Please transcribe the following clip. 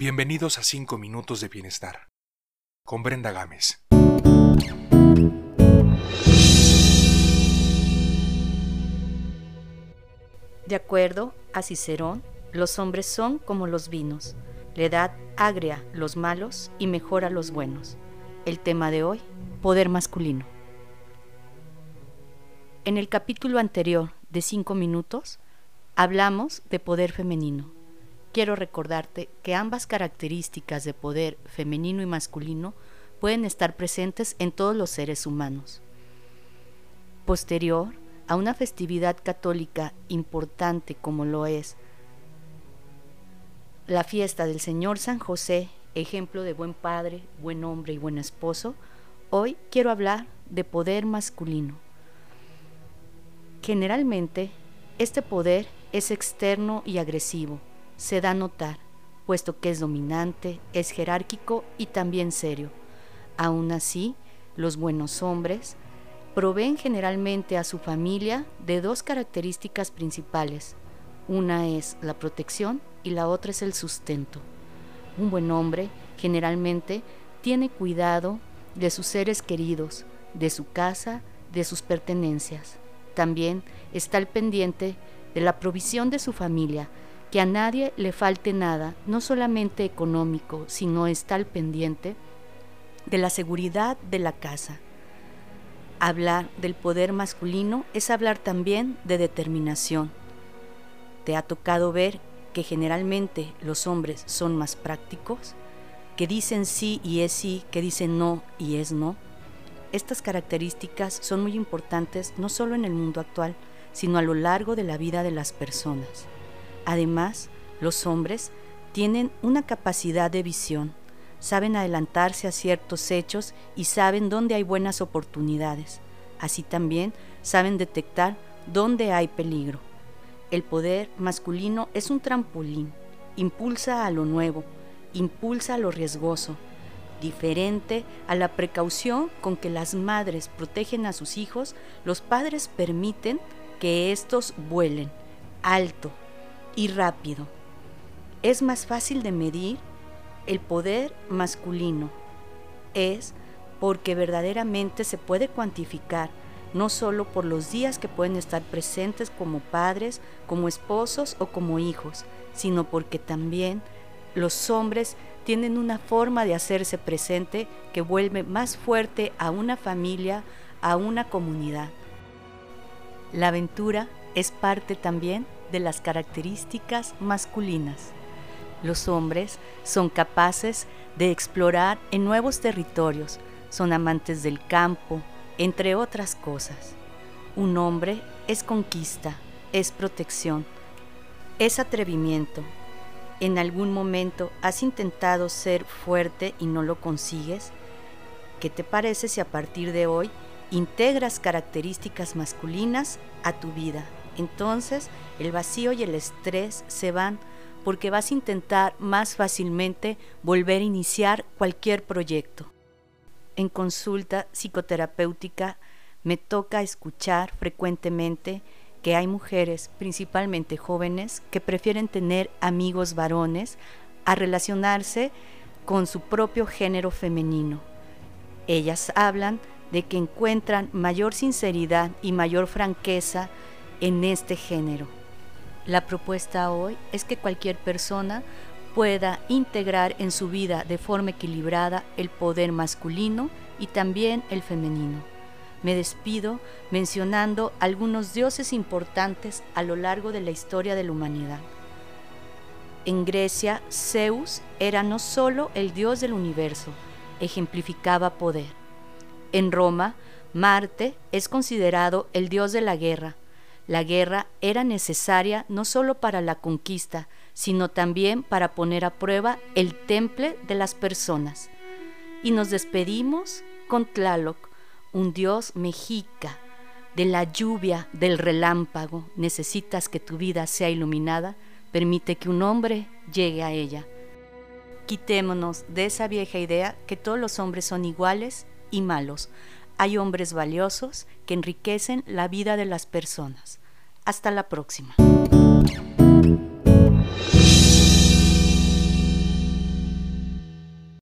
Bienvenidos a 5 minutos de bienestar con Brenda Gámez. De acuerdo a Cicerón, los hombres son como los vinos. La edad agria los malos y mejora los buenos. El tema de hoy, poder masculino. En el capítulo anterior de 5 minutos, hablamos de poder femenino quiero recordarte que ambas características de poder femenino y masculino pueden estar presentes en todos los seres humanos. Posterior a una festividad católica importante como lo es la fiesta del Señor San José, ejemplo de buen padre, buen hombre y buen esposo, hoy quiero hablar de poder masculino. Generalmente, este poder es externo y agresivo, se da a notar, puesto que es dominante, es jerárquico y también serio. Aún así, los buenos hombres proveen generalmente a su familia de dos características principales. Una es la protección y la otra es el sustento. Un buen hombre generalmente tiene cuidado de sus seres queridos, de su casa, de sus pertenencias. También está al pendiente de la provisión de su familia, que a nadie le falte nada, no solamente económico, sino está al pendiente de la seguridad de la casa. Hablar del poder masculino es hablar también de determinación. ¿Te ha tocado ver que generalmente los hombres son más prácticos? Que dicen sí y es sí, que dicen no y es no. Estas características son muy importantes no solo en el mundo actual, sino a lo largo de la vida de las personas. Además, los hombres tienen una capacidad de visión, saben adelantarse a ciertos hechos y saben dónde hay buenas oportunidades. Así también saben detectar dónde hay peligro. El poder masculino es un trampolín, impulsa a lo nuevo, impulsa a lo riesgoso, diferente a la precaución con que las madres protegen a sus hijos, los padres permiten que éstos vuelen alto, y rápido. Es más fácil de medir el poder masculino. Es porque verdaderamente se puede cuantificar, no solo por los días que pueden estar presentes como padres, como esposos o como hijos, sino porque también los hombres tienen una forma de hacerse presente que vuelve más fuerte a una familia, a una comunidad. La aventura es parte también de las características masculinas. Los hombres son capaces de explorar en nuevos territorios, son amantes del campo, entre otras cosas. Un hombre es conquista, es protección, es atrevimiento. ¿En algún momento has intentado ser fuerte y no lo consigues? ¿Qué te parece si a partir de hoy integras características masculinas a tu vida? Entonces el vacío y el estrés se van porque vas a intentar más fácilmente volver a iniciar cualquier proyecto. En consulta psicoterapéutica me toca escuchar frecuentemente que hay mujeres, principalmente jóvenes, que prefieren tener amigos varones a relacionarse con su propio género femenino. Ellas hablan de que encuentran mayor sinceridad y mayor franqueza en este género. La propuesta hoy es que cualquier persona pueda integrar en su vida de forma equilibrada el poder masculino y también el femenino. Me despido mencionando algunos dioses importantes a lo largo de la historia de la humanidad. En Grecia, Zeus era no solo el dios del universo, ejemplificaba poder. En Roma, Marte es considerado el dios de la guerra, la guerra era necesaria no solo para la conquista, sino también para poner a prueba el temple de las personas. Y nos despedimos con Tlaloc, un dios mexica, de la lluvia, del relámpago. Necesitas que tu vida sea iluminada, permite que un hombre llegue a ella. Quitémonos de esa vieja idea que todos los hombres son iguales y malos. Hay hombres valiosos que enriquecen la vida de las personas. Hasta la próxima.